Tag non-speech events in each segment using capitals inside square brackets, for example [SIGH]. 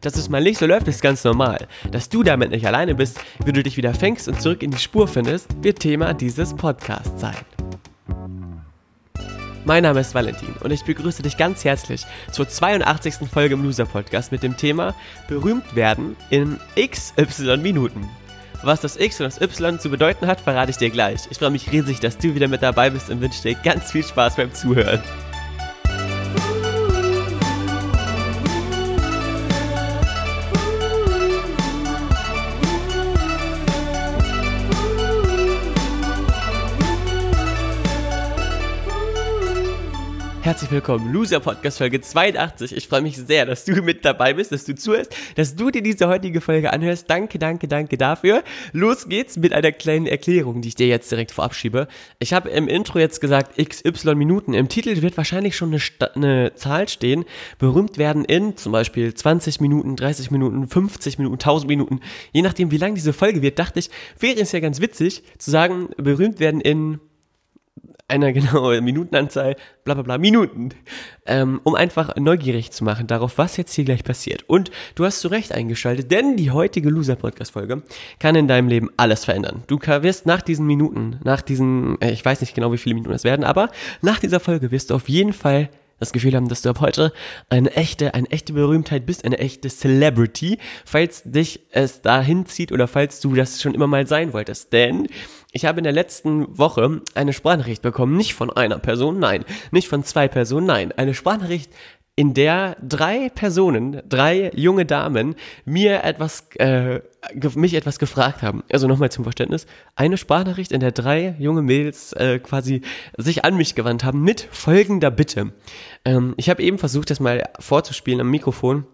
Dass es mal nicht so läuft, ist ganz normal. Dass du damit nicht alleine bist, wie du dich wieder fängst und zurück in die Spur findest, wird Thema dieses Podcasts sein. Mein Name ist Valentin und ich begrüße dich ganz herzlich zur 82. Folge im Loser Podcast mit dem Thema Berühmt werden in XY Minuten. Was das X und das Y zu bedeuten hat, verrate ich dir gleich. Ich freue mich riesig, dass du wieder mit dabei bist und wünsche dir ganz viel Spaß beim Zuhören. Herzlich willkommen, Loser Podcast Folge 82. Ich freue mich sehr, dass du mit dabei bist, dass du zuhörst, dass du dir diese heutige Folge anhörst. Danke, danke, danke dafür. Los geht's mit einer kleinen Erklärung, die ich dir jetzt direkt vorab schiebe. Ich habe im Intro jetzt gesagt XY Minuten. Im Titel wird wahrscheinlich schon eine, Sta eine Zahl stehen. Berühmt werden in zum Beispiel 20 Minuten, 30 Minuten, 50 Minuten, 1000 Minuten. Je nachdem, wie lang diese Folge wird, dachte ich, wäre es ja ganz witzig zu sagen, berühmt werden in einer [LAUGHS] genauen Minutenanzahl, bla bla bla, Minuten, ähm, um einfach neugierig zu machen darauf, was jetzt hier gleich passiert. Und du hast zu Recht eingeschaltet, denn die heutige Loser-Podcast-Folge kann in deinem Leben alles verändern. Du wirst nach diesen Minuten, nach diesen, äh, ich weiß nicht genau, wie viele Minuten es werden, aber nach dieser Folge wirst du auf jeden Fall das Gefühl haben, dass du ab heute eine echte, eine echte Berühmtheit bist, eine echte Celebrity, falls dich es dahin zieht oder falls du das schon immer mal sein wolltest. Denn ich habe in der letzten Woche eine Sprachnachricht bekommen, nicht von einer Person, nein, nicht von zwei Personen, nein, eine Sprachnachricht in der drei Personen, drei junge Damen mir etwas, äh, mich etwas gefragt haben. Also nochmal zum Verständnis. Eine Sprachnachricht, in der drei junge Mädels äh, quasi sich an mich gewandt haben mit folgender Bitte. Ähm, ich habe eben versucht, das mal vorzuspielen am Mikrofon.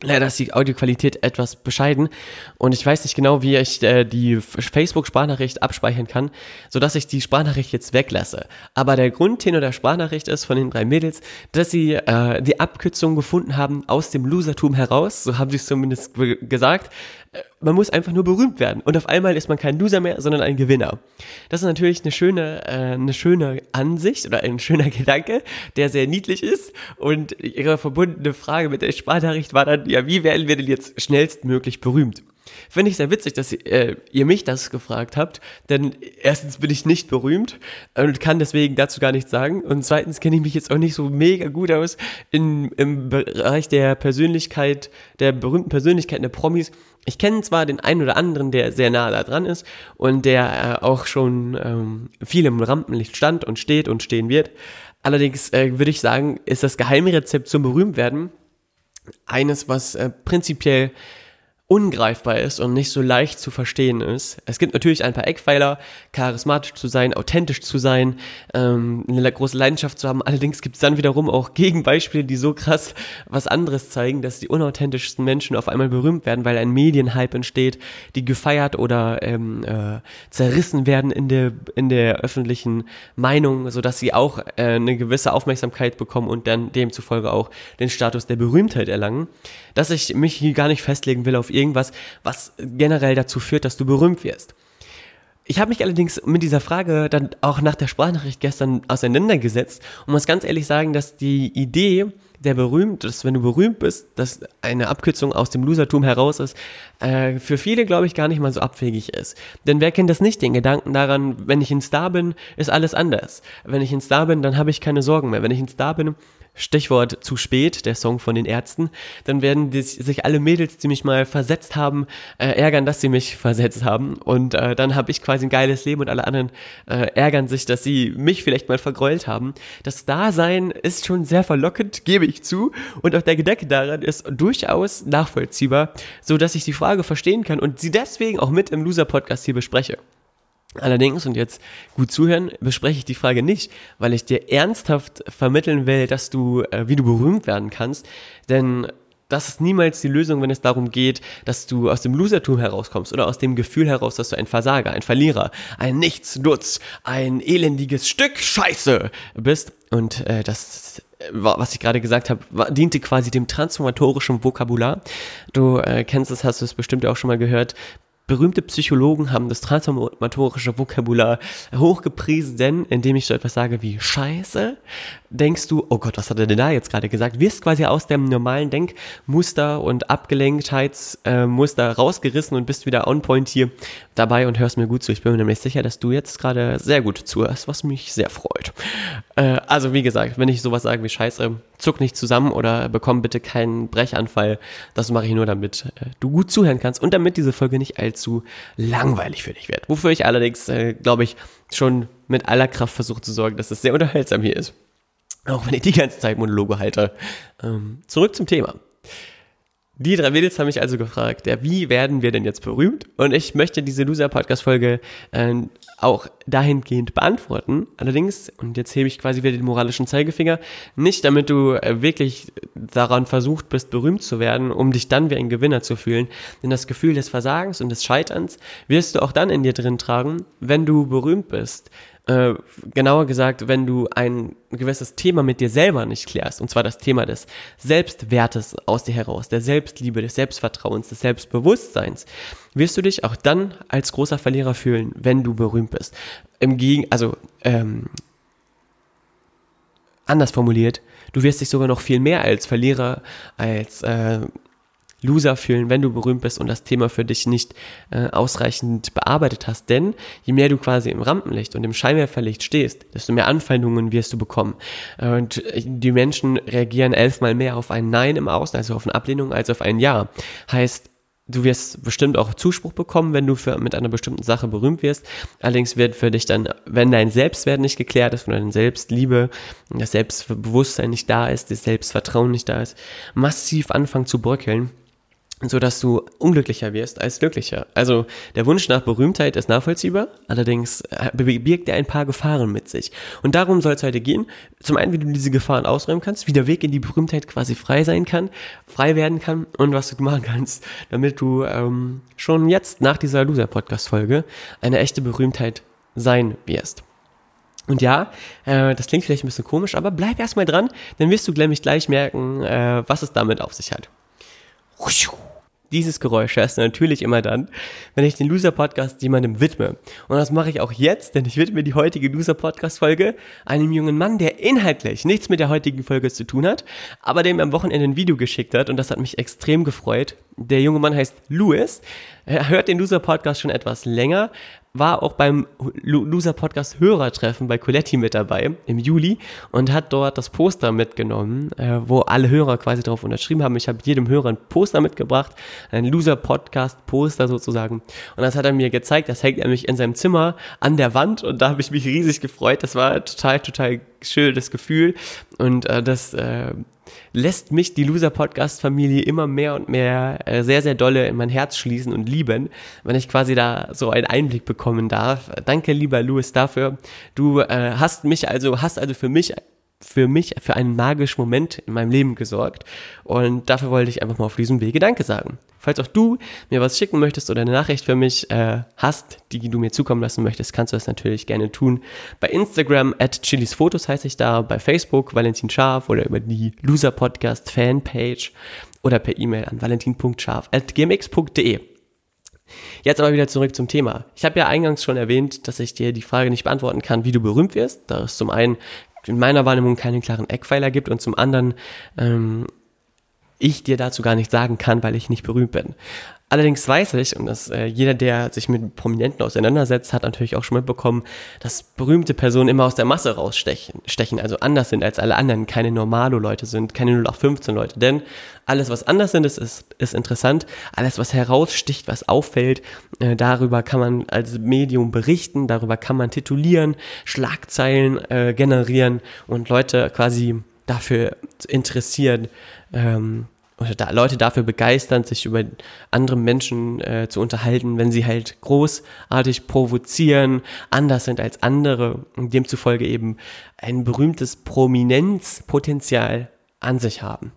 Leider ist die Audioqualität etwas bescheiden und ich weiß nicht genau, wie ich äh, die Facebook-Sprachnachricht abspeichern kann, sodass ich die Sprachnachricht jetzt weglasse. Aber der Grundtenor der Sprachnachricht ist von den drei Mädels, dass sie äh, die Abkürzung gefunden haben aus dem Losertum heraus, so haben sie es zumindest gesagt, man muss einfach nur berühmt werden und auf einmal ist man kein Loser mehr, sondern ein Gewinner. Das ist natürlich eine schöne, äh, eine schöne Ansicht oder ein schöner [LAUGHS] Gedanke, der sehr niedlich ist und ihre verbundene Frage mit der Sprachnachricht war dann, ja, wie werden wir denn jetzt schnellstmöglich berühmt? Finde ich sehr witzig, dass äh, ihr mich das gefragt habt, denn erstens bin ich nicht berühmt und kann deswegen dazu gar nichts sagen und zweitens kenne ich mich jetzt auch nicht so mega gut aus in, im Bereich der Persönlichkeit, der berühmten Persönlichkeiten der Promis. Ich kenne zwar den einen oder anderen, der sehr nah da dran ist und der äh, auch schon ähm, viel im Rampenlicht stand und steht und stehen wird. Allerdings äh, würde ich sagen, ist das Geheimrezept zum Berühmtwerden eines, was äh, prinzipiell ungreifbar ist und nicht so leicht zu verstehen ist. Es gibt natürlich ein paar Eckpfeiler, charismatisch zu sein, authentisch zu sein, ähm, eine große Leidenschaft zu haben. Allerdings gibt es dann wiederum auch [LAUGHS] Gegenbeispiele, die so krass was anderes zeigen, dass die unauthentischsten Menschen auf einmal berühmt werden, weil ein Medienhype entsteht, die gefeiert oder ähm, äh, zerrissen werden in der, in der öffentlichen Meinung, sodass sie auch äh, eine gewisse Aufmerksamkeit bekommen und dann demzufolge auch den Status der Berühmtheit erlangen. Dass ich mich hier gar nicht festlegen will auf irgendwas, was generell dazu führt, dass du berühmt wirst. Ich habe mich allerdings mit dieser Frage dann auch nach der Sprachnachricht gestern auseinandergesetzt und muss ganz ehrlich sagen, dass die Idee der berühmt, dass wenn du berühmt bist, dass eine Abkürzung aus dem Losertum heraus ist, äh, für viele glaube ich gar nicht mal so abwegig ist. Denn wer kennt das nicht, den Gedanken daran, wenn ich ein Star bin, ist alles anders. Wenn ich ein Star bin, dann habe ich keine Sorgen mehr. Wenn ich ein Star bin, Stichwort zu spät, der Song von den Ärzten, dann werden die, sich alle Mädels, die mich mal versetzt haben, äh, ärgern, dass sie mich versetzt haben. Und äh, dann habe ich quasi ein geiles Leben und alle anderen äh, ärgern sich, dass sie mich vielleicht mal vergräult haben. Das Dasein ist schon sehr verlockend, gebe ich zu. Und auch der Gedanke daran ist durchaus nachvollziehbar, so dass ich die Frage verstehen kann und sie deswegen auch mit im Loser-Podcast hier bespreche. Allerdings, und jetzt gut zuhören, bespreche ich die Frage nicht, weil ich dir ernsthaft vermitteln will, dass du, äh, wie du berühmt werden kannst. Denn das ist niemals die Lösung, wenn es darum geht, dass du aus dem Losertum herauskommst oder aus dem Gefühl heraus, dass du ein Versager, ein Verlierer, ein Nichtsnutz, ein elendiges Stück Scheiße bist. Und äh, das, was ich gerade gesagt habe, diente quasi dem transformatorischen Vokabular. Du äh, kennst es, hast du es bestimmt auch schon mal gehört. Berühmte Psychologen haben das transformatorische Vokabular hochgepriesen, indem ich so etwas sage wie Scheiße, denkst du, oh Gott, was hat er denn da jetzt gerade gesagt? Wirst quasi aus dem normalen Denkmuster und Abgelenktheitsmuster äh, rausgerissen und bist wieder on point hier dabei und hörst mir gut zu. Ich bin mir nämlich sicher, dass du jetzt gerade sehr gut zuhörst, was mich sehr freut. Äh, also wie gesagt, wenn ich sowas sage wie Scheiße, zuck nicht zusammen oder bekomm bitte keinen Brechanfall. Das mache ich nur, damit äh, du gut zuhören kannst und damit diese Folge nicht allzu langweilig für dich wird. Wofür ich allerdings, äh, glaube ich, schon mit aller Kraft versuche zu sorgen, dass es sehr unterhaltsam hier ist. Auch wenn ich die ganze Zeit Monologe halte. Ähm, zurück zum Thema. Die drei Mädels haben mich also gefragt, ja, wie werden wir denn jetzt berühmt? Und ich möchte diese Loser-Podcast-Folge äh, auch dahingehend beantworten. Allerdings, und jetzt hebe ich quasi wieder den moralischen Zeigefinger, nicht damit du äh, wirklich daran versucht bist, berühmt zu werden, um dich dann wie ein Gewinner zu fühlen. Denn das Gefühl des Versagens und des Scheiterns wirst du auch dann in dir drin tragen, wenn du berühmt bist. Äh, genauer gesagt, wenn du ein gewisses Thema mit dir selber nicht klärst, und zwar das Thema des Selbstwertes aus dir heraus, der Selbstliebe, des Selbstvertrauens, des Selbstbewusstseins, wirst du dich auch dann als großer Verlierer fühlen, wenn du berühmt bist. Im Gegen, also ähm, anders formuliert, du wirst dich sogar noch viel mehr als Verlierer, als äh, Loser fühlen, wenn du berühmt bist und das Thema für dich nicht äh, ausreichend bearbeitet hast. Denn je mehr du quasi im Rampenlicht und im Scheinwerferlicht stehst, desto mehr Anfeindungen wirst du bekommen. Und die Menschen reagieren elfmal mehr auf ein Nein im Außen, also auf eine Ablehnung, als auf ein Ja. Heißt, du wirst bestimmt auch Zuspruch bekommen, wenn du für, mit einer bestimmten Sache berühmt wirst. Allerdings wird für dich dann, wenn dein Selbstwert nicht geklärt ist, wenn deine Selbstliebe, das Selbstbewusstsein nicht da ist, das Selbstvertrauen nicht da ist, massiv anfangen zu bröckeln so dass du unglücklicher wirst als glücklicher. Also der Wunsch nach Berühmtheit ist nachvollziehbar, allerdings äh, birgt er ein paar Gefahren mit sich. Und darum soll es heute gehen. Zum einen, wie du diese Gefahren ausräumen kannst, wie der Weg in die Berühmtheit quasi frei sein kann, frei werden kann und was du machen kannst, damit du ähm, schon jetzt nach dieser Loser-Podcast-Folge eine echte Berühmtheit sein wirst. Und ja, äh, das klingt vielleicht ein bisschen komisch, aber bleib erstmal dran, dann wirst du nämlich gleich merken, äh, was es damit auf sich hat. Dieses Geräusch hörst du natürlich immer dann, wenn ich den Loser-Podcast jemandem widme. Und das mache ich auch jetzt, denn ich widme die heutige Loser-Podcast-Folge einem jungen Mann, der inhaltlich nichts mit der heutigen Folge zu tun hat, aber dem am Wochenende ein Video geschickt hat und das hat mich extrem gefreut. Der junge Mann heißt Louis. Er hört den Loser-Podcast schon etwas länger, war auch beim Loser Podcast Hörertreffen bei Coletti mit dabei im Juli und hat dort das Poster mitgenommen, äh, wo alle Hörer quasi darauf unterschrieben haben. Ich habe jedem Hörer ein Poster mitgebracht, ein Loser Podcast Poster sozusagen. Und das hat er mir gezeigt, das hängt mich in seinem Zimmer an der Wand und da habe ich mich riesig gefreut. Das war total, total schönes Gefühl und äh, das äh, lässt mich die Loser-Podcast-Familie immer mehr und mehr äh, sehr, sehr dolle in mein Herz schließen und lieben, wenn ich quasi da so einen Einblick bekommen darf. Danke, lieber Louis, dafür. Du äh, hast mich also, hast also für mich für mich für einen magischen Moment in meinem Leben gesorgt. Und dafür wollte ich einfach mal auf diesem Wege Danke sagen. Falls auch du mir was schicken möchtest oder eine Nachricht für mich äh, hast, die du mir zukommen lassen möchtest, kannst du das natürlich gerne tun. Bei Instagram at chilisfotos heiße ich da, bei Facebook Valentin Scharf oder über die Loser Podcast Fanpage oder per E-Mail an valentin.scharf at gmx.de. Jetzt aber wieder zurück zum Thema. Ich habe ja eingangs schon erwähnt, dass ich dir die Frage nicht beantworten kann, wie du berühmt wirst. Da ist zum einen in meiner Wahrnehmung keinen klaren Eckpfeiler gibt und zum anderen ähm, ich dir dazu gar nicht sagen kann, weil ich nicht berühmt bin. Allerdings weiß ich, und dass äh, jeder, der sich mit Prominenten auseinandersetzt, hat natürlich auch schon mitbekommen, dass berühmte Personen immer aus der Masse rausstechen, stechen, also anders sind als alle anderen, keine normalo Leute sind, keine 0815 Leute. Denn alles, was anders sind, ist, ist, ist interessant. Alles, was heraussticht, was auffällt, äh, darüber kann man als Medium berichten, darüber kann man titulieren, Schlagzeilen äh, generieren und Leute quasi dafür interessieren. Ähm, oder da Leute dafür begeistern, sich über andere Menschen äh, zu unterhalten, wenn sie halt großartig provozieren, anders sind als andere und demzufolge eben ein berühmtes Prominenzpotenzial an sich haben.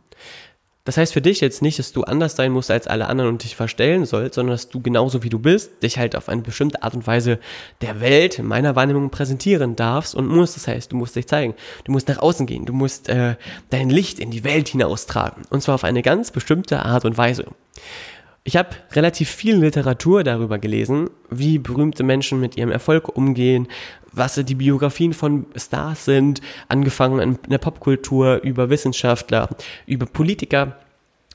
Das heißt für dich jetzt nicht, dass du anders sein musst als alle anderen und dich verstellen sollst, sondern dass du genauso wie du bist, dich halt auf eine bestimmte Art und Weise der Welt, in meiner Wahrnehmung, präsentieren darfst und musst. Das heißt, du musst dich zeigen. Du musst nach außen gehen. Du musst äh, dein Licht in die Welt hinaustragen. Und zwar auf eine ganz bestimmte Art und Weise. Ich habe relativ viel Literatur darüber gelesen, wie berühmte Menschen mit ihrem Erfolg umgehen, was die Biografien von Stars sind, angefangen in der Popkultur, über Wissenschaftler, über Politiker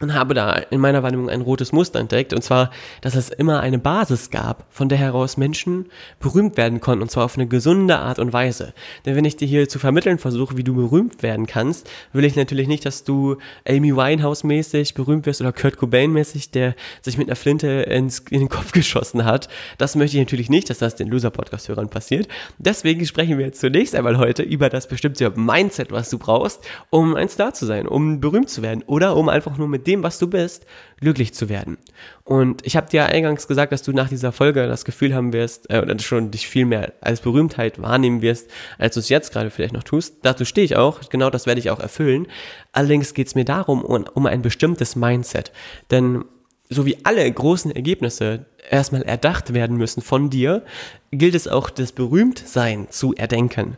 und habe da in meiner Wahrnehmung ein rotes Muster entdeckt, und zwar, dass es immer eine Basis gab, von der heraus Menschen berühmt werden konnten, und zwar auf eine gesunde Art und Weise. Denn wenn ich dir hier zu vermitteln versuche, wie du berühmt werden kannst, will ich natürlich nicht, dass du Amy Winehouse-mäßig berühmt wirst oder Kurt Cobain-mäßig, der sich mit einer Flinte ins, in den Kopf geschossen hat. Das möchte ich natürlich nicht, dass das den Loser-Podcast-Hörern passiert. Deswegen sprechen wir jetzt zunächst einmal heute über das bestimmte Mindset, was du brauchst, um ein Star zu sein, um berühmt zu werden oder um einfach nur mit dem, was du bist, glücklich zu werden. Und ich habe dir eingangs gesagt, dass du nach dieser Folge das Gefühl haben wirst, äh, oder schon dich viel mehr als Berühmtheit wahrnehmen wirst, als du es jetzt gerade vielleicht noch tust. Dazu stehe ich auch, genau das werde ich auch erfüllen. Allerdings geht es mir darum, um, um ein bestimmtes Mindset. Denn so wie alle großen Ergebnisse erstmal erdacht werden müssen von dir, gilt es auch, das Berühmtsein zu erdenken.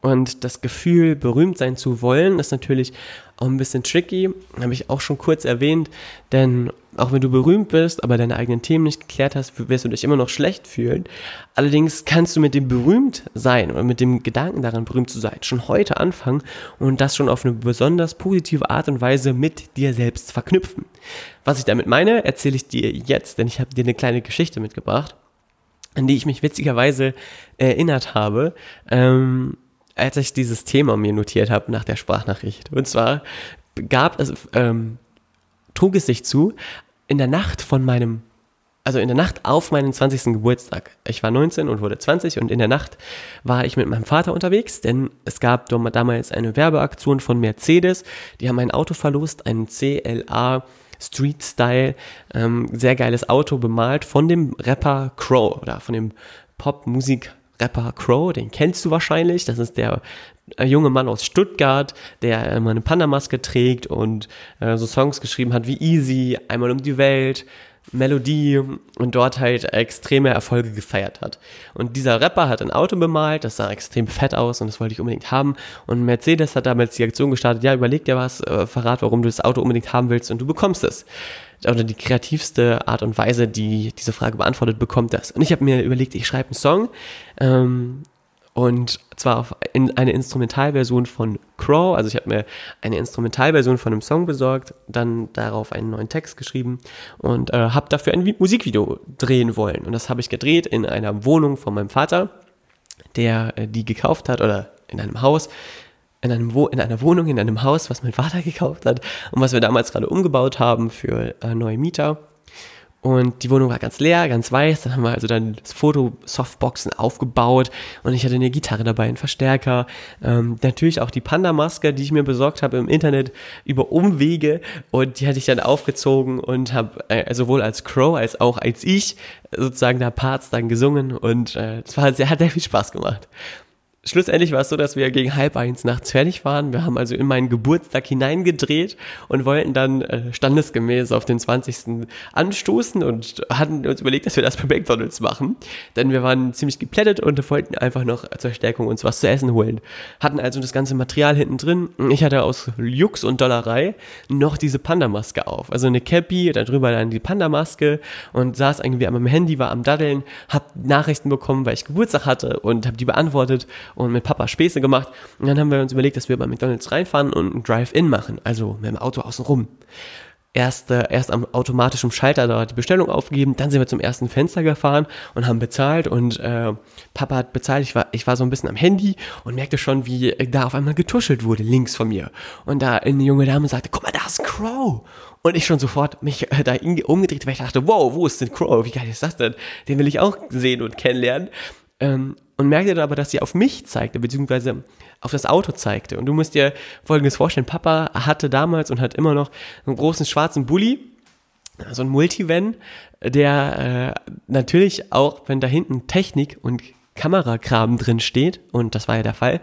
Und das Gefühl, berühmt sein zu wollen, ist natürlich auch ein bisschen tricky, habe ich auch schon kurz erwähnt, denn auch wenn du berühmt bist, aber deine eigenen Themen nicht geklärt hast, wirst du dich immer noch schlecht fühlen. Allerdings kannst du mit dem Berühmtsein oder mit dem Gedanken daran, berühmt zu sein, schon heute anfangen und das schon auf eine besonders positive Art und Weise mit dir selbst verknüpfen. Was ich damit meine, erzähle ich dir jetzt, denn ich habe dir eine kleine Geschichte mitgebracht, an die ich mich witzigerweise erinnert habe. Ähm, als ich dieses Thema mir notiert habe nach der Sprachnachricht. Und zwar gab es, ähm, trug es sich zu, in der Nacht von meinem, also in der Nacht auf meinen 20. Geburtstag. Ich war 19 und wurde 20 und in der Nacht war ich mit meinem Vater unterwegs, denn es gab damals eine Werbeaktion von Mercedes. Die haben ein Auto verlost, einen CLA Street Style, ähm, sehr geiles Auto bemalt von dem Rapper Crow oder von dem Popmusik Rapper Crow, den kennst du wahrscheinlich. Das ist der äh, junge Mann aus Stuttgart, der immer eine Panda-Maske trägt und äh, so Songs geschrieben hat wie Easy, Einmal um die Welt, Melodie und dort halt extreme Erfolge gefeiert hat. Und dieser Rapper hat ein Auto bemalt, das sah extrem fett aus und das wollte ich unbedingt haben. Und Mercedes hat damals die Aktion gestartet, ja, überleg dir was, äh, verrat, warum du das Auto unbedingt haben willst und du bekommst es oder die kreativste Art und Weise, die diese Frage beantwortet, bekommt das. Und ich habe mir überlegt, ich schreibe einen Song ähm, und zwar auf in eine Instrumentalversion von Crow. Also ich habe mir eine Instrumentalversion von einem Song besorgt, dann darauf einen neuen Text geschrieben und äh, habe dafür ein Musikvideo drehen wollen. Und das habe ich gedreht in einer Wohnung von meinem Vater, der äh, die gekauft hat oder in einem Haus in, einem Wo in einer Wohnung, in einem Haus, was mein Vater [LAUGHS] gekauft hat und was wir damals gerade umgebaut haben für äh, neue Mieter. Und die Wohnung war ganz leer, ganz weiß. Dann haben wir also dann Foto-Softboxen aufgebaut und ich hatte eine Gitarre dabei, einen Verstärker. Ähm, natürlich auch die Panda-Maske, die ich mir besorgt habe im Internet über Umwege und die hatte ich dann aufgezogen und habe äh, sowohl als Crow als auch als ich sozusagen da Parts dann gesungen und äh, es war sehr, hat sehr viel Spaß gemacht schlussendlich war es so, dass wir gegen halb eins nachts fertig waren. Wir haben also in meinen Geburtstag hineingedreht und wollten dann äh, standesgemäß auf den 20. anstoßen und hatten uns überlegt, dass wir das bei McDonalds machen. Denn wir waren ziemlich geplättet und wollten einfach noch zur Stärkung uns was zu essen holen. Hatten also das ganze Material hinten drin. Ich hatte aus Jux und Dollerei noch diese Panda-Maske auf. Also eine Cappy, darüber dann die Panda-Maske und saß irgendwie am Handy, war am Daddeln, hab Nachrichten bekommen, weil ich Geburtstag hatte und habe die beantwortet und mit Papa Späße gemacht. Und dann haben wir uns überlegt, dass wir bei McDonalds reinfahren und ein Drive-In machen, also mit dem Auto außen rum. Erst, äh, erst am automatischen Schalter da die Bestellung aufgegeben, dann sind wir zum ersten Fenster gefahren und haben bezahlt und äh, Papa hat bezahlt, ich war, ich war so ein bisschen am Handy und merkte schon, wie da auf einmal getuschelt wurde, links von mir. Und da eine junge Dame sagte, guck mal, da ist Crow. Und ich schon sofort mich äh, da umgedreht, weil ich dachte, wow, wo ist denn Crow? Wie geil ist das denn? Den will ich auch sehen und kennenlernen. Ähm, und merkte dann aber, dass sie auf mich zeigte, beziehungsweise auf das Auto zeigte. Und du musst dir Folgendes vorstellen. Papa hatte damals und hat immer noch einen großen schwarzen Bulli, so ein Multivan, der äh, natürlich auch, wenn da hinten Technik und Kamerakram drin steht, und das war ja der Fall,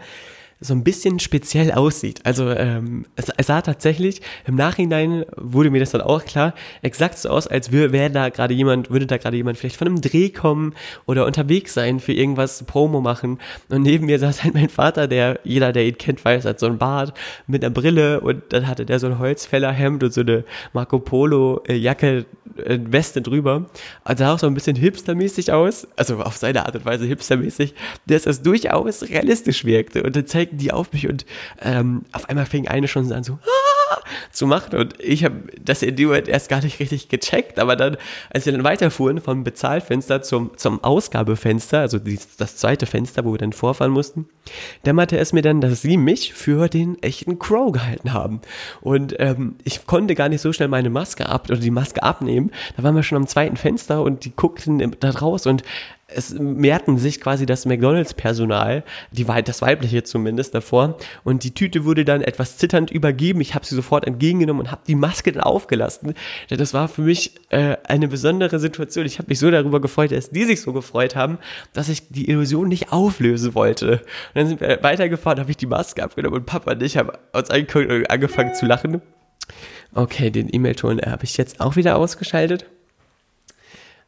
so ein bisschen speziell aussieht. Also ähm, es, es sah tatsächlich, im Nachhinein wurde mir das dann auch klar, exakt so aus, als wäre da gerade jemand, würde da gerade jemand vielleicht von einem Dreh kommen oder unterwegs sein für irgendwas Promo machen. Und neben mir saß halt mein Vater, der, jeder, der ihn kennt, weiß, hat so ein Bart mit einer Brille und dann hatte der so ein Holzfällerhemd und so eine Marco Polo äh, äh, Weste drüber. Also sah auch so ein bisschen hipstermäßig aus, also auf seine Art und Weise hipstermäßig, dass das durchaus realistisch wirkte. Und dann zeigten die auf mich und ähm, auf einmal fing eine schon an so, ah! zu machen. Und ich habe das in dem Moment erst gar nicht richtig gecheckt, aber dann, als wir dann weiterfuhren vom Bezahlfenster zum, zum Ausgabefenster, also die, das zweite Fenster, wo wir dann vorfahren mussten, dämmerte es mir dann, dass sie mich für den echten Crow gehalten haben. Und ähm, ich konnte gar nicht so schnell meine Maske ab oder die Maske abnehmen. Da waren wir schon am zweiten Fenster und die guckten da raus und es mehrten sich quasi das McDonalds-Personal, die das weibliche zumindest davor, und die Tüte wurde dann etwas zitternd übergeben. Ich habe sie sofort entgegengenommen und habe die Maske dann aufgelassen. Das war für mich äh, eine besondere Situation. Ich habe mich so darüber gefreut, dass die sich so gefreut haben, dass ich die Illusion nicht auflösen wollte. Und dann sind wir weitergefahren, habe ich die Maske abgenommen und Papa und ich haben uns angefangen zu lachen. Okay, den E-Mail-Ton habe ich jetzt auch wieder ausgeschaltet.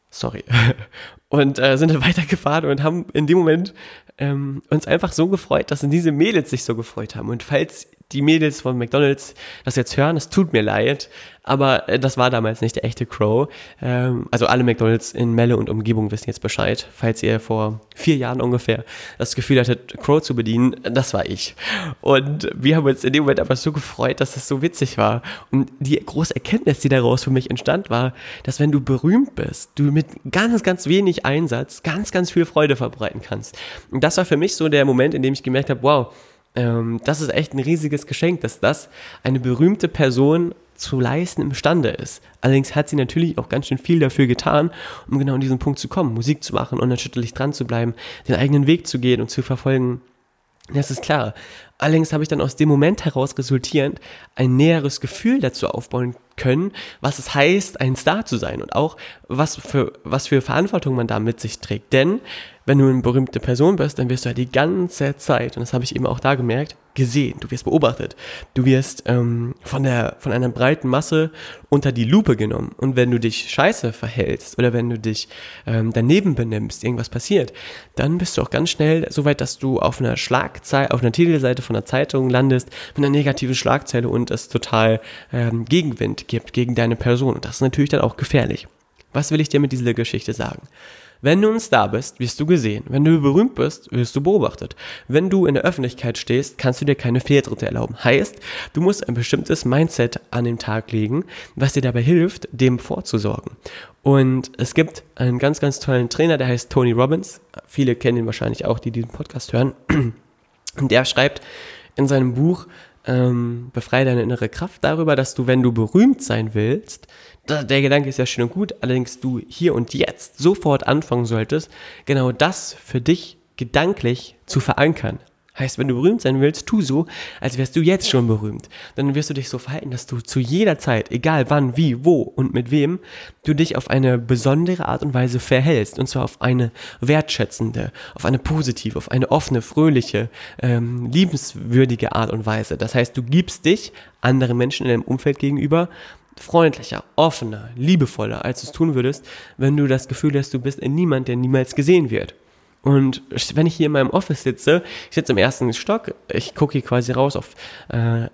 Sorry. [LAUGHS] Und äh, sind dann [LAUGHS] weitergefahren und haben in dem Moment ähm, uns einfach so gefreut, dass diese Mädels sich so gefreut haben. Und falls die Mädels von McDonalds das jetzt hören, es tut mir leid, aber äh, das war damals nicht der echte Crow. Ähm, also alle McDonalds in Melle und Umgebung wissen jetzt Bescheid. Falls ihr vor vier Jahren ungefähr das Gefühl hattet, Crow zu bedienen, das war ich. Und wir haben uns in dem Moment aber so gefreut, dass das so witzig war. Und die große Erkenntnis, die daraus für mich entstand, war, dass wenn du berühmt bist, du mit ganz, ganz wenig Einsatz ganz, ganz viel Freude verbreiten kannst. Und das war für mich so der Moment, in dem ich gemerkt habe, wow, ähm, das ist echt ein riesiges Geschenk, dass das eine berühmte Person zu leisten imstande ist. Allerdings hat sie natürlich auch ganz schön viel dafür getan, um genau an diesen Punkt zu kommen, Musik zu machen, unerschütterlich dran zu bleiben, den eigenen Weg zu gehen und zu verfolgen. Das ist klar. Allerdings habe ich dann aus dem Moment heraus resultierend ein näheres Gefühl dazu aufbauen können, was es heißt, ein Star zu sein und auch was für, was für Verantwortung man da mit sich trägt. Denn wenn du eine berühmte Person bist, dann wirst du ja die ganze Zeit, und das habe ich eben auch da gemerkt, gesehen, du wirst beobachtet, du wirst ähm, von, der, von einer breiten Masse unter die Lupe genommen. Und wenn du dich scheiße verhältst oder wenn du dich ähm, daneben benimmst, irgendwas passiert, dann bist du auch ganz schnell so weit, dass du auf einer Schlagzeile, auf einer Titelseite von einer Zeitung landest mit einer negativen Schlagzeile und es total ähm, Gegenwind gibt gegen deine Person. Und das ist natürlich dann auch gefährlich. Was will ich dir mit dieser Geschichte sagen? Wenn du ein Star bist, wirst du gesehen. Wenn du berühmt bist, wirst du beobachtet. Wenn du in der Öffentlichkeit stehst, kannst du dir keine Fehltritte erlauben. Heißt, du musst ein bestimmtes Mindset an den Tag legen, was dir dabei hilft, dem vorzusorgen. Und es gibt einen ganz, ganz tollen Trainer, der heißt Tony Robbins. Viele kennen ihn wahrscheinlich auch, die diesen Podcast hören. Und der schreibt in seinem Buch ähm, Befreie deine innere Kraft darüber, dass du, wenn du berühmt sein willst, der Gedanke ist ja schön und gut, allerdings du hier und jetzt sofort anfangen solltest, genau das für dich gedanklich zu verankern. Heißt, wenn du berühmt sein willst, tu so, als wärst du jetzt schon berühmt. Dann wirst du dich so verhalten, dass du zu jeder Zeit, egal wann, wie, wo und mit wem, du dich auf eine besondere Art und Weise verhältst. Und zwar auf eine wertschätzende, auf eine positive, auf eine offene, fröhliche, ähm, liebenswürdige Art und Weise. Das heißt, du gibst dich anderen Menschen in deinem Umfeld gegenüber freundlicher, offener, liebevoller, als du es tun würdest, wenn du das Gefühl hast, du bist niemand, der niemals gesehen wird. Und wenn ich hier in meinem Office sitze, ich sitze im ersten Stock, ich gucke hier quasi raus auf, äh,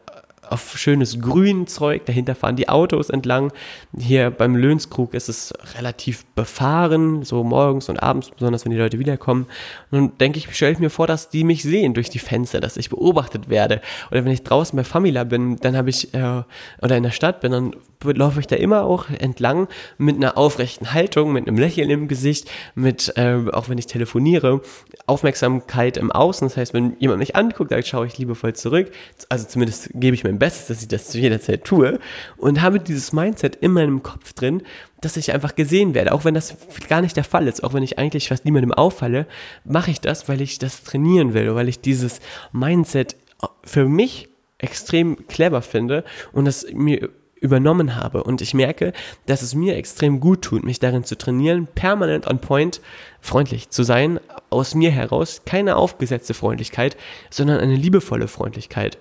auf schönes Grünzeug, dahinter fahren die Autos entlang. Hier beim Löhnskrug ist es relativ befahren, so morgens und abends, besonders wenn die Leute wiederkommen. Und dann denke ich, stelle ich mir vor, dass die mich sehen durch die Fenster, dass ich beobachtet werde. Oder wenn ich draußen bei Famila bin, dann habe ich, äh, oder in der Stadt bin, dann laufe ich da immer auch entlang mit einer aufrechten Haltung, mit einem Lächeln im Gesicht, mit, äh, auch wenn ich telefoniere, Aufmerksamkeit im Außen. Das heißt, wenn jemand mich anguckt, dann schaue ich liebevoll zurück. Also zumindest gebe ich mein Bestes, dass ich das zu jeder Zeit tue. Und habe dieses Mindset in meinem Kopf drin, dass ich einfach gesehen werde. Auch wenn das gar nicht der Fall ist, auch wenn ich eigentlich fast niemandem auffalle, mache ich das, weil ich das trainieren will, weil ich dieses Mindset für mich extrem clever finde und das mir übernommen habe. Und ich merke, dass es mir extrem gut tut, mich darin zu trainieren, permanent on point freundlich zu sein, aus mir heraus. Keine aufgesetzte Freundlichkeit, sondern eine liebevolle Freundlichkeit.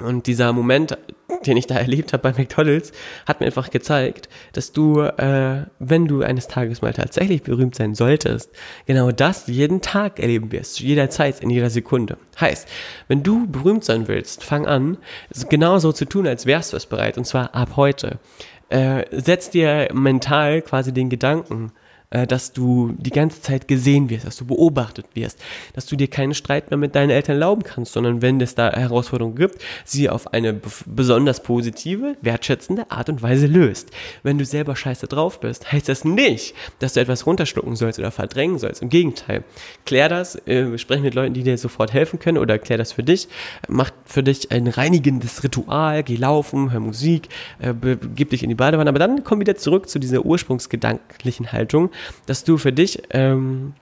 Und dieser Moment, den ich da [LAUGHS] erlebt habe bei McDonald's, hat mir einfach gezeigt, dass du, äh, wenn du eines Tages mal tatsächlich berühmt sein solltest, genau das jeden Tag erleben wirst, jederzeit, in jeder Sekunde. Heißt, wenn du berühmt sein willst, fang an, genauso zu tun, als wärst du es bereit, und zwar ab heute. Äh, setz dir mental quasi den Gedanken, dass du die ganze Zeit gesehen wirst, dass du beobachtet wirst, dass du dir keinen Streit mehr mit deinen Eltern erlauben kannst, sondern wenn es da Herausforderungen gibt, sie auf eine besonders positive, wertschätzende Art und Weise löst. Wenn du selber scheiße drauf bist, heißt das nicht, dass du etwas runterschlucken sollst oder verdrängen sollst. Im Gegenteil. Klär das, äh, sprech mit Leuten, die dir sofort helfen können oder klär das für dich. Mach für dich ein reinigendes Ritual, geh laufen, hör Musik, äh, gib dich in die Badewanne, aber dann komm wieder zurück zu dieser ursprungsgedanklichen Haltung, dass du für dich ähm,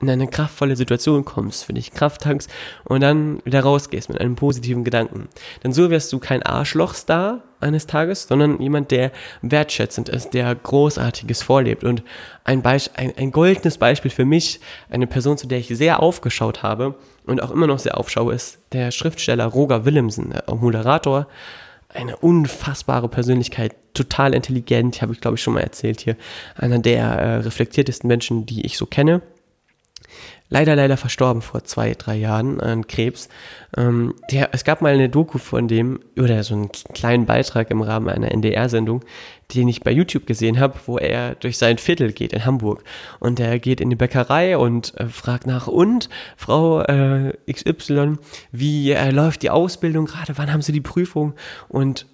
in eine kraftvolle Situation kommst, für dich Kraft tankst und dann wieder rausgehst mit einem positiven Gedanken. Denn so wirst du kein Arschlochstar eines Tages, sondern jemand, der wertschätzend ist, der Großartiges vorlebt. Und ein, Beisp ein, ein goldenes Beispiel für mich, eine Person, zu der ich sehr aufgeschaut habe und auch immer noch sehr aufschaue, ist der Schriftsteller Roger Willemsen, der Moderator, eine unfassbare Persönlichkeit, total intelligent, habe ich glaube ich schon mal erzählt hier, einer der äh, reflektiertesten Menschen, die ich so kenne. Leider, leider verstorben vor zwei, drei Jahren an Krebs. Ähm, der, es gab mal eine Doku von dem, oder so einen kleinen Beitrag im Rahmen einer NDR-Sendung, den ich bei YouTube gesehen habe, wo er durch sein Viertel geht in Hamburg. Und er geht in die Bäckerei und äh, fragt nach, und Frau äh, XY, wie äh, läuft die Ausbildung gerade? Wann haben Sie die Prüfung? Und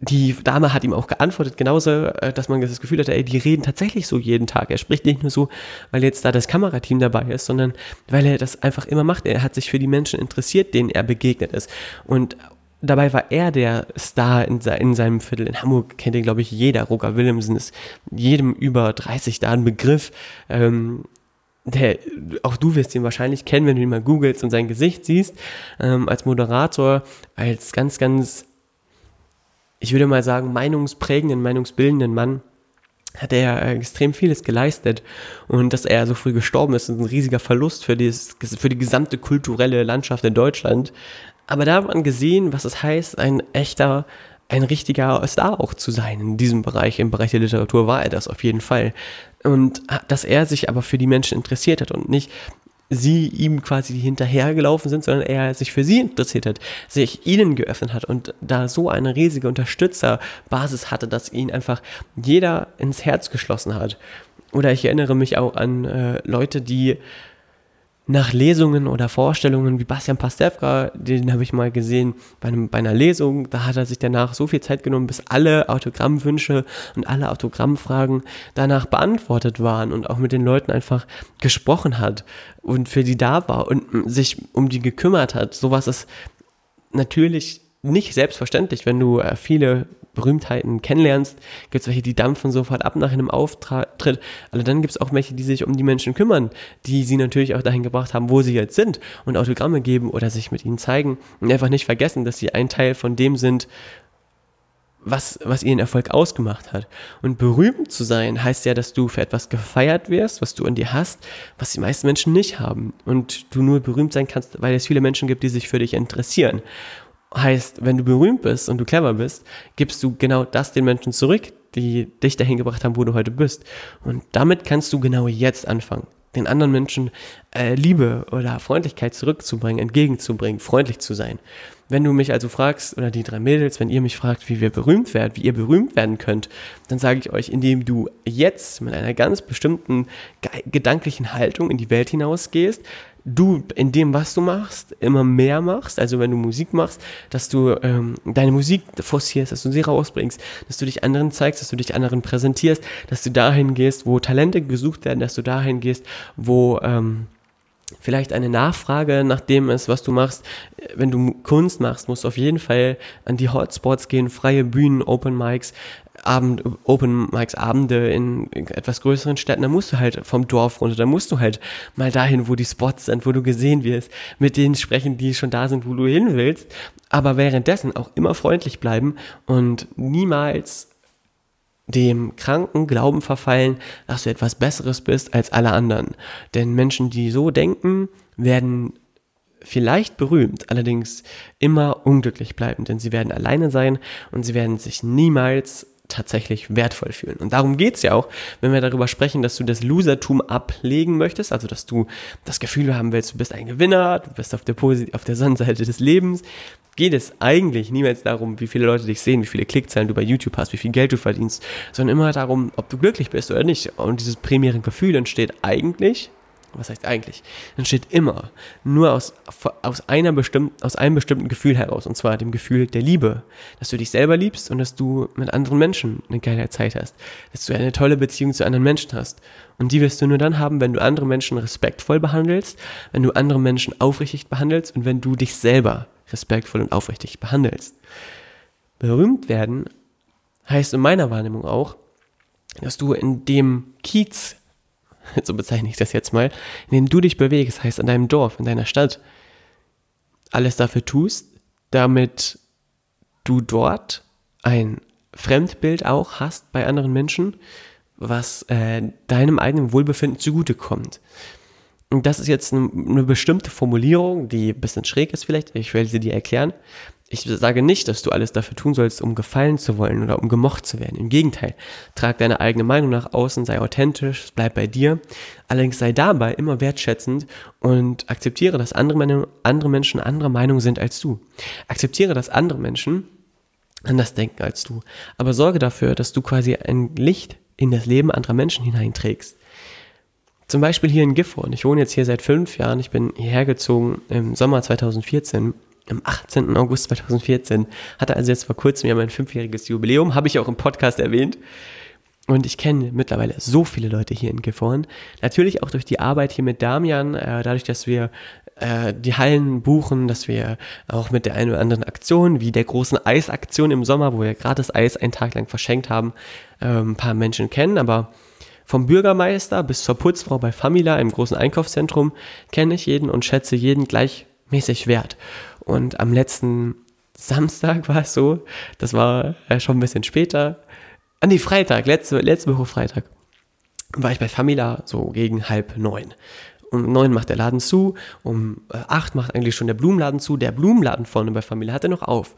die Dame hat ihm auch geantwortet, genauso, äh, dass man das Gefühl hatte, ey, die reden tatsächlich so jeden Tag. Er spricht nicht nur so, weil jetzt da das Kamerateam dabei ist, sondern weil er das einfach immer macht. Er hat sich für die Menschen interessiert, denen er begegnet ist. Und dabei war er der Star in, in seinem Viertel. In Hamburg kennt ihn, glaube ich, jeder. Roger Willemsen ist jedem über 30 da ein Begriff. Ähm, der, auch du wirst ihn wahrscheinlich kennen, wenn du ihn mal googelst und sein Gesicht siehst, ähm, als Moderator, als ganz, ganz ich würde mal sagen, meinungsprägenden, meinungsbildenden Mann hat er extrem vieles geleistet und dass er so früh gestorben ist, ist ein riesiger Verlust für, dieses, für die gesamte kulturelle Landschaft in Deutschland. Aber da hat man gesehen, was es heißt, ein echter, ein richtiger Star auch zu sein in diesem Bereich, im Bereich der Literatur war er das auf jeden Fall. Und dass er sich aber für die Menschen interessiert hat und nicht sie ihm quasi hinterhergelaufen sind, sondern er sich für sie interessiert hat, sich ihnen geöffnet hat und da so eine riesige Unterstützerbasis hatte, dass ihn einfach jeder ins Herz geschlossen hat. Oder ich erinnere mich auch an äh, Leute, die nach Lesungen oder Vorstellungen wie Bastian Pastewka, den habe ich mal gesehen bei, einem, bei einer Lesung, da hat er sich danach so viel Zeit genommen, bis alle Autogrammwünsche und alle Autogrammfragen danach beantwortet waren und auch mit den Leuten einfach gesprochen hat und für die da war und sich um die gekümmert hat. Sowas ist natürlich nicht selbstverständlich, wenn du äh, viele Berühmtheiten kennenlernst, gibt es welche, die dampfen sofort ab nach einem Auftritt. Aber dann gibt es auch welche, die sich um die Menschen kümmern, die sie natürlich auch dahin gebracht haben, wo sie jetzt sind und Autogramme geben oder sich mit ihnen zeigen und einfach nicht vergessen, dass sie ein Teil von dem sind, was, was ihren Erfolg ausgemacht hat. Und berühmt zu sein heißt ja, dass du für etwas gefeiert wirst, was du an dir hast, was die meisten Menschen nicht haben. Und du nur berühmt sein kannst, weil es viele Menschen gibt, die sich für dich interessieren. Heißt, wenn du berühmt bist und du clever bist, gibst du genau das den Menschen zurück, die dich dahin gebracht haben, wo du heute bist. Und damit kannst du genau jetzt anfangen, den anderen Menschen äh, Liebe oder Freundlichkeit zurückzubringen, entgegenzubringen, freundlich zu sein. Wenn du mich also fragst, oder die drei Mädels, wenn ihr mich fragt, wie wir berühmt werden, wie ihr berühmt werden könnt, dann sage ich euch, indem du jetzt mit einer ganz bestimmten gedanklichen Haltung in die Welt hinausgehst, du in dem, was du machst, immer mehr machst, also wenn du Musik machst, dass du ähm, deine Musik forcierst, dass du sie rausbringst, dass du dich anderen zeigst, dass du dich anderen präsentierst, dass du dahin gehst, wo Talente gesucht werden, dass du dahin gehst, wo ähm, vielleicht eine Nachfrage nach dem ist, was du machst. Wenn du Kunst machst, musst du auf jeden Fall an die Hotspots gehen, freie Bühnen, Open Mics, Abend, Open Mics Abende in etwas größeren Städten, da musst du halt vom Dorf runter, da musst du halt mal dahin, wo die Spots sind, wo du gesehen wirst, mit denen sprechen, die schon da sind, wo du hin willst, aber währenddessen auch immer freundlich bleiben und niemals dem kranken Glauben verfallen, dass du etwas Besseres bist als alle anderen. Denn Menschen, die so denken, werden vielleicht berühmt, allerdings immer unglücklich bleiben, denn sie werden alleine sein und sie werden sich niemals tatsächlich wertvoll fühlen. Und darum geht's ja auch, wenn wir darüber sprechen, dass du das Losertum ablegen möchtest, also dass du das Gefühl haben willst, du bist ein Gewinner, du bist auf der, auf der Sonnenseite des Lebens, geht es eigentlich niemals darum, wie viele Leute dich sehen, wie viele Klickzahlen du bei YouTube hast, wie viel Geld du verdienst, sondern immer darum, ob du glücklich bist oder nicht. Und dieses primäre Gefühl entsteht eigentlich was heißt eigentlich, entsteht immer nur aus, aus, einer bestimmten, aus einem bestimmten Gefühl heraus, und zwar dem Gefühl der Liebe, dass du dich selber liebst und dass du mit anderen Menschen eine geile Zeit hast, dass du eine tolle Beziehung zu anderen Menschen hast. Und die wirst du nur dann haben, wenn du andere Menschen respektvoll behandelst, wenn du andere Menschen aufrichtig behandelst und wenn du dich selber respektvoll und aufrichtig behandelst. Berühmt werden heißt in meiner Wahrnehmung auch, dass du in dem Kiez [LAUGHS] so bezeichne ich das jetzt mal, in dem du dich bewegst, heißt in deinem Dorf, in deiner Stadt, alles dafür tust, damit du dort ein Fremdbild auch hast bei anderen Menschen, was äh, deinem eigenen Wohlbefinden zugutekommt. Und das ist jetzt eine, bestimmte Formulierung, die ein bisschen schräg ist vielleicht, ich will sie dir erklären ich sage nicht, dass du alles dafür tun sollst, um gefallen zu wollen oder um gemocht zu werden. Im Gegenteil, trag deine eigene Meinung nach außen, sei authentisch, bleib bei dir. Allerdings sei dabei immer wertschätzend und akzeptiere, dass andere, Meinung, andere Menschen anderer Meinung sind als du. Akzeptiere, dass andere Menschen anders denken als du. Aber sorge dafür, dass du quasi ein Licht in das Leben anderer Menschen hineinträgst. Zum Beispiel hier in Gifhorn. Ich wohne jetzt hier seit fünf Jahren. Ich bin hierher gezogen im Sommer 2014 am 18. August 2014. Hatte also jetzt vor kurzem ja mein fünfjähriges Jubiläum, habe ich auch im Podcast erwähnt. Und ich kenne mittlerweile so viele Leute hier in Gifhorn. Natürlich auch durch die Arbeit hier mit Damian, äh, dadurch, dass wir äh, die Hallen buchen, dass wir auch mit der einen oder anderen Aktion, wie der großen Eisaktion im Sommer, wo wir gratis Eis einen Tag lang verschenkt haben, äh, ein paar Menschen kennen. Aber vom Bürgermeister bis zur Putzfrau bei Famila im großen Einkaufszentrum kenne ich jeden und schätze jeden gleichmäßig wert. Und am letzten Samstag war es so, das war äh, schon ein bisschen später, an die Freitag, letzte, letzte Woche Freitag, war ich bei Famila so gegen halb neun. Um neun macht der Laden zu, um äh, acht macht eigentlich schon der Blumenladen zu. Der Blumenladen vorne bei Familie hatte noch auf.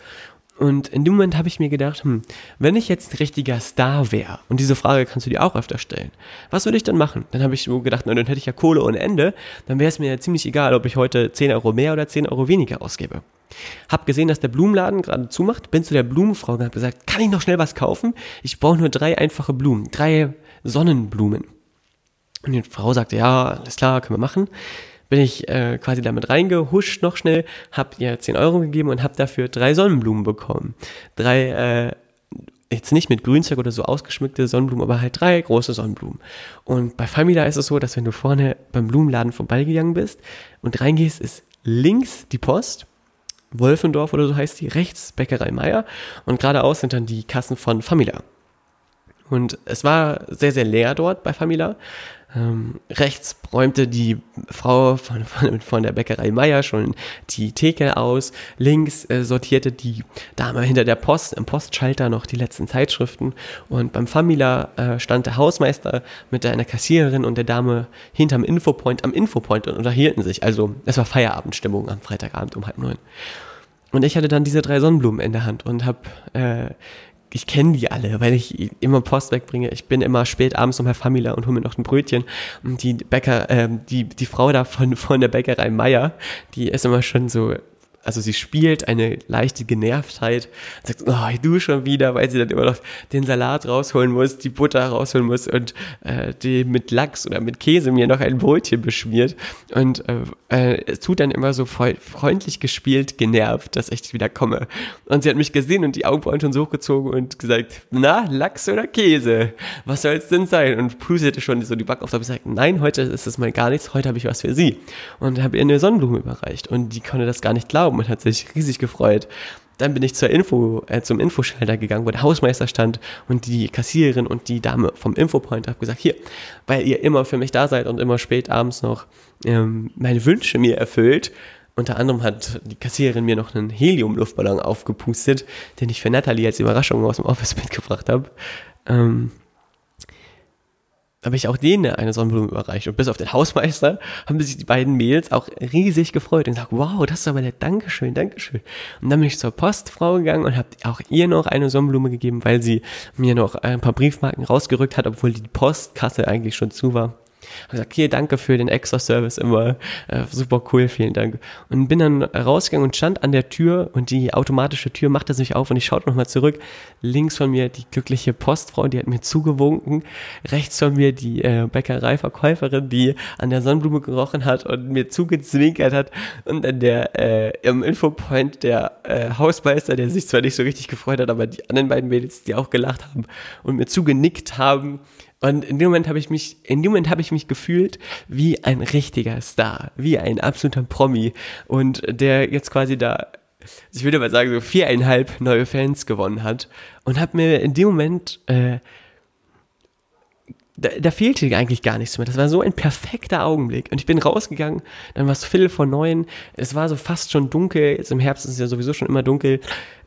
Und in dem Moment habe ich mir gedacht, hm, wenn ich jetzt ein richtiger Star wäre, und diese Frage kannst du dir auch öfter stellen, was würde ich dann machen? Dann habe ich so gedacht, na, dann hätte ich ja Kohle ohne Ende, dann wäre es mir ja ziemlich egal, ob ich heute 10 Euro mehr oder 10 Euro weniger ausgebe. Hab gesehen, dass der Blumenladen gerade zumacht, bin zu der Blumenfrau und habe gesagt, kann ich noch schnell was kaufen? Ich brauche nur drei einfache Blumen, drei Sonnenblumen. Und die Frau sagte, ja, alles klar, können wir machen bin ich äh, quasi damit reingehuscht noch schnell, habe ihr 10 Euro gegeben und habe dafür drei Sonnenblumen bekommen. Drei, äh, jetzt nicht mit Grünzeug oder so ausgeschmückte Sonnenblumen, aber halt drei große Sonnenblumen. Und bei Famila ist es so, dass wenn du vorne beim Blumenladen vorbeigegangen bist und reingehst, ist links die Post, Wolfendorf oder so heißt die, rechts Bäckerei Meier und geradeaus sind dann die Kassen von Famila. Und es war sehr, sehr leer dort bei Famila. Ähm, rechts räumte die Frau von, von, von, der Bäckerei Meier schon die Theke aus. Links äh, sortierte die Dame hinter der Post im Postschalter noch die letzten Zeitschriften. Und beim Famila äh, stand der Hausmeister mit einer Kassiererin und der Dame hinterm Infopoint am Infopoint und unterhielten sich. Also es war Feierabendstimmung am Freitagabend um halb neun. Und ich hatte dann diese drei Sonnenblumen in der Hand und habe äh, ich kenne die alle, weil ich immer Post wegbringe. Ich bin immer spät abends noch bei Famila und hole mir noch ein Brötchen. Und die Bäcker, äh, die, die Frau da von, von der Bäckerei Meier, die ist immer schon so also sie spielt eine leichte Genervtheit, sagt, oh, du schon wieder, weil sie dann immer noch den Salat rausholen muss, die Butter rausholen muss und äh, die mit Lachs oder mit Käse mir noch ein Brötchen beschmiert. Und äh, äh, es tut dann immer so freundlich gespielt, genervt, dass ich wieder komme. Und sie hat mich gesehen und die Augenbrauen schon so hochgezogen und gesagt, na, Lachs oder Käse? Was soll es denn sein? Und prüselte schon so die Back auf und gesagt, nein, heute ist es mal gar nichts, heute habe ich was für sie. Und habe ihr eine Sonnenblume überreicht und die konnte das gar nicht glauben und hat sich riesig gefreut, Dann bin ich zur Info, äh, zum Infoschalter gegangen, wo der Hausmeister stand und die Kassiererin und die Dame vom Infopoint habe gesagt, hier, weil ihr immer für mich da seid und immer spät abends noch ähm, meine Wünsche mir erfüllt. Unter anderem hat die Kassiererin mir noch einen Helium-Luftballon aufgepustet, den ich für Natalie als Überraschung aus dem Office [LAUGHS] mitgebracht habe. Ähm, habe ich auch denen eine Sonnenblume überreicht. Und bis auf den Hausmeister haben sich die beiden Mädels auch riesig gefreut und gesagt, wow, das ist aber der Dankeschön, Dankeschön. Und dann bin ich zur Postfrau gegangen und habe auch ihr noch eine Sonnenblume gegeben, weil sie mir noch ein paar Briefmarken rausgerückt hat, obwohl die Postkasse eigentlich schon zu war. Hab gesagt, hier, danke für den extra Service immer. Äh, super cool, vielen Dank. Und bin dann rausgegangen und stand an der Tür und die automatische Tür machte sich auf und ich schaute nochmal zurück. Links von mir die glückliche Postfrau, die hat mir zugewunken. Rechts von mir die äh, Bäckereiverkäuferin, die an der Sonnenblume gerochen hat und mir zugezwinkert hat. Und dann der äh, im Infopoint der äh, Hausmeister, der sich zwar nicht so richtig gefreut hat, aber die anderen beiden Mädels, die auch gelacht haben und mir zugenickt haben und in dem Moment habe ich mich, in dem Moment habe ich mich gefühlt wie ein richtiger Star, wie ein absoluter Promi. Und der jetzt quasi da, ich würde mal sagen, so viereinhalb neue Fans gewonnen hat. Und habe mir in dem Moment, äh, da, da fehlte eigentlich gar nichts mehr. Das war so ein perfekter Augenblick. Und ich bin rausgegangen, dann war es Viertel vor neun, es war so fast schon dunkel, jetzt im Herbst ist es ja sowieso schon immer dunkel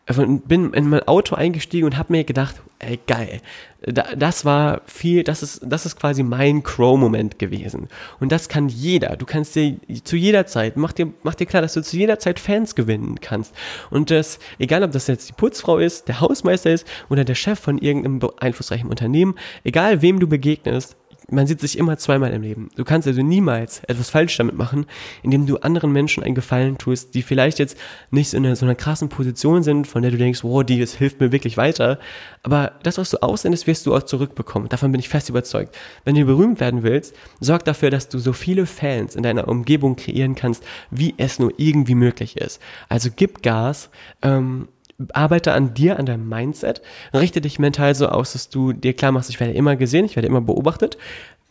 bin in mein Auto eingestiegen und habe mir gedacht, ey geil, das war viel, das ist, das ist quasi mein Crow-Moment gewesen. Und das kann jeder. Du kannst dir zu jeder Zeit, mach dir, mach dir klar, dass du zu jeder Zeit Fans gewinnen kannst. Und das, egal ob das jetzt die Putzfrau ist, der Hausmeister ist oder der Chef von irgendeinem einflussreichen Unternehmen, egal wem du begegnest, man sieht sich immer zweimal im Leben. Du kannst also niemals etwas falsch damit machen, indem du anderen Menschen einen Gefallen tust, die vielleicht jetzt nicht in so einer krassen Position sind, von der du denkst, wow, die das hilft mir wirklich weiter. Aber das, was du aussendest, wirst du auch zurückbekommen. Davon bin ich fest überzeugt. Wenn du berühmt werden willst, sorg dafür, dass du so viele Fans in deiner Umgebung kreieren kannst, wie es nur irgendwie möglich ist. Also gib Gas, ähm, arbeite an dir, an deinem Mindset, richte dich mental so aus, dass du dir klar machst, ich werde immer gesehen, ich werde immer beobachtet.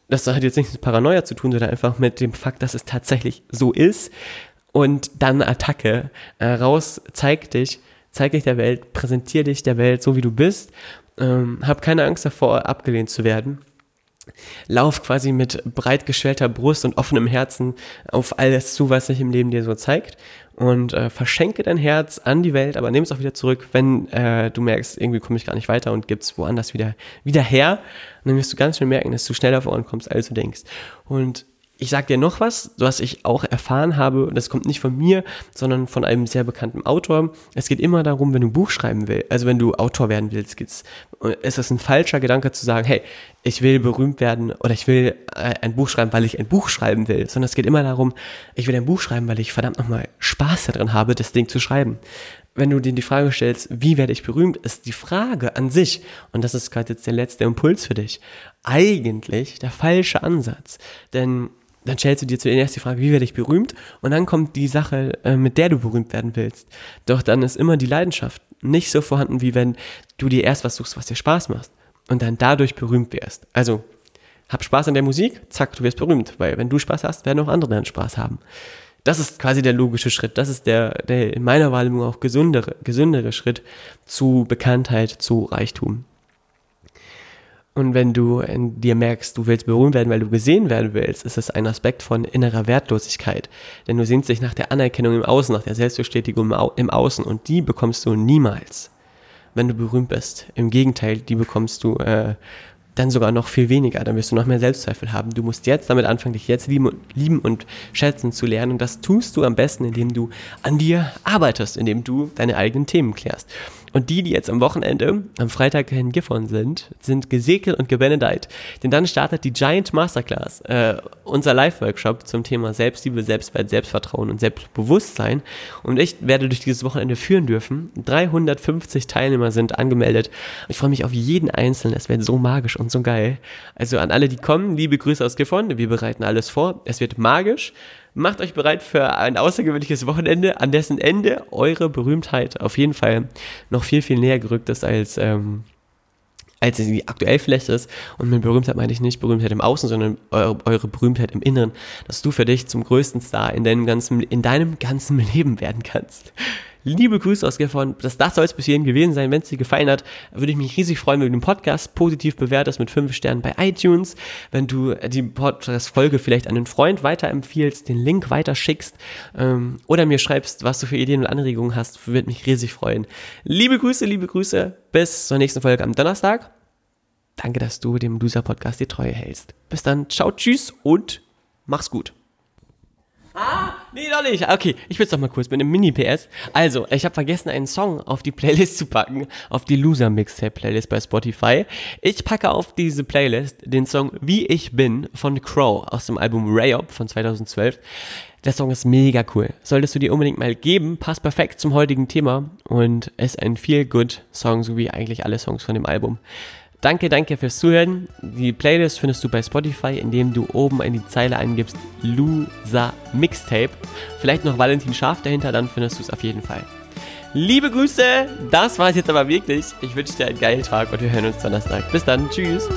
Das hat jetzt nichts mit Paranoia zu tun, sondern einfach mit dem Fakt, dass es tatsächlich so ist. Und dann Attacke äh, raus, zeig dich, zeig dich der Welt, präsentier dich der Welt so wie du bist. Ähm, hab keine Angst davor, abgelehnt zu werden. Lauf quasi mit breit geschwellter Brust und offenem Herzen auf alles zu, was sich im Leben dir so zeigt und äh, verschenke dein Herz an die Welt, aber nimm es auch wieder zurück, wenn äh, du merkst, irgendwie komme ich gar nicht weiter und gib's woanders wieder, wieder her. Und dann wirst du ganz schnell merken, dass du schneller vorankommst, als du denkst. Und ich sag dir noch was, was ich auch erfahren habe, das kommt nicht von mir, sondern von einem sehr bekannten Autor. Es geht immer darum, wenn du ein Buch schreiben willst, also wenn du Autor werden willst, geht's, ist es ein falscher Gedanke zu sagen, hey, ich will berühmt werden oder ich will äh, ein Buch schreiben, weil ich ein Buch schreiben will, sondern es geht immer darum, ich will ein Buch schreiben, weil ich verdammt nochmal Spaß daran habe, das Ding zu schreiben wenn du dir die Frage stellst, wie werde ich berühmt, ist die Frage an sich, und das ist gerade jetzt der letzte Impuls für dich, eigentlich der falsche Ansatz. Denn dann stellst du dir zuerst die Frage, wie werde ich berühmt? Und dann kommt die Sache, äh, mit der du berühmt werden willst. Doch dann ist immer die Leidenschaft nicht so vorhanden, wie wenn du dir erst was suchst, was dir Spaß macht und dann dadurch berühmt wirst. Also, hab Spaß an der Musik, zack, du wirst berühmt, weil wenn du Spaß hast, werden auch andere dann Spaß haben. Das ist quasi der logische Schritt. Das ist der, der in meiner Wahrnehmung auch gesündere, gesündere Schritt zu Bekanntheit, zu Reichtum. Und wenn du in dir merkst, du willst berühmt werden, weil du gesehen werden willst, ist es ein Aspekt von innerer Wertlosigkeit. Denn du sehnst dich nach der Anerkennung im Außen, nach der Selbstbestätigung im Außen und die bekommst du niemals, wenn du berühmt bist. Im Gegenteil, die bekommst du äh, dann sogar noch viel weniger. Dann wirst du noch mehr Selbstzweifel haben. Du musst jetzt damit anfangen, dich jetzt lieben, lieben und schätzen zu lernen. Und das tust du am besten, indem du an dir arbeitest, indem du deine eigenen Themen klärst. Und die, die jetzt am Wochenende, am Freitag in Gifhorn sind, sind gesegnet und gebenedeit. Denn dann startet die Giant Masterclass, äh, unser Live-Workshop zum Thema Selbstliebe, Selbstwert, Selbstvertrauen und Selbstbewusstsein. Und ich werde durch dieses Wochenende führen dürfen. 350 Teilnehmer sind angemeldet. Ich freue mich auf jeden Einzelnen. Es wird so magisch und so geil. Also an alle, die kommen, liebe Grüße aus Gifhorn. Wir bereiten alles vor. Es wird magisch. Macht euch bereit für ein außergewöhnliches Wochenende, an dessen Ende eure Berühmtheit auf jeden Fall noch viel, viel näher gerückt ist als, ähm, als sie aktuell vielleicht ist. Und mit Berühmtheit meine ich nicht Berühmtheit im Außen, sondern eure, eure Berühmtheit im Inneren, dass du für dich zum größten Star in deinem ganzen, in deinem ganzen [LAUGHS] Leben werden kannst. Liebe Grüße aus Gifhorn. Das, das soll es bis hierhin gewesen sein. Wenn es dir gefallen hat, würde ich mich riesig freuen, wenn du den Podcast positiv bewertest mit 5 Sternen bei iTunes. Wenn du die Podcast-Folge vielleicht an einen Freund weiterempfiehlst, den Link weiterschickst ähm, oder mir schreibst, was du für Ideen und Anregungen hast, würde mich riesig freuen. Liebe Grüße, liebe Grüße. Bis zur nächsten Folge am Donnerstag. Danke, dass du dem Loser-Podcast die Treue hältst. Bis dann. Ciao, tschüss und mach's gut. Ah, nee, doch nicht. Okay, ich will's doch mal kurz mit einem Mini-PS. Also, ich habe vergessen, einen Song auf die Playlist zu packen, auf die Loser Mixtape Playlist bei Spotify. Ich packe auf diese Playlist den Song Wie ich bin von Crow aus dem Album Rayop von 2012. Der Song ist mega cool. Solltest du dir unbedingt mal geben, passt perfekt zum heutigen Thema und ist ein feel good Song, so wie eigentlich alle Songs von dem Album. Danke, danke fürs Zuhören. Die Playlist findest du bei Spotify, indem du oben in die Zeile eingibst Loser Mixtape. Vielleicht noch Valentin Schaf dahinter, dann findest du es auf jeden Fall. Liebe Grüße, das war es jetzt aber wirklich. Ich wünsche dir einen geilen Tag und wir hören uns Donnerstag. Bis dann, tschüss.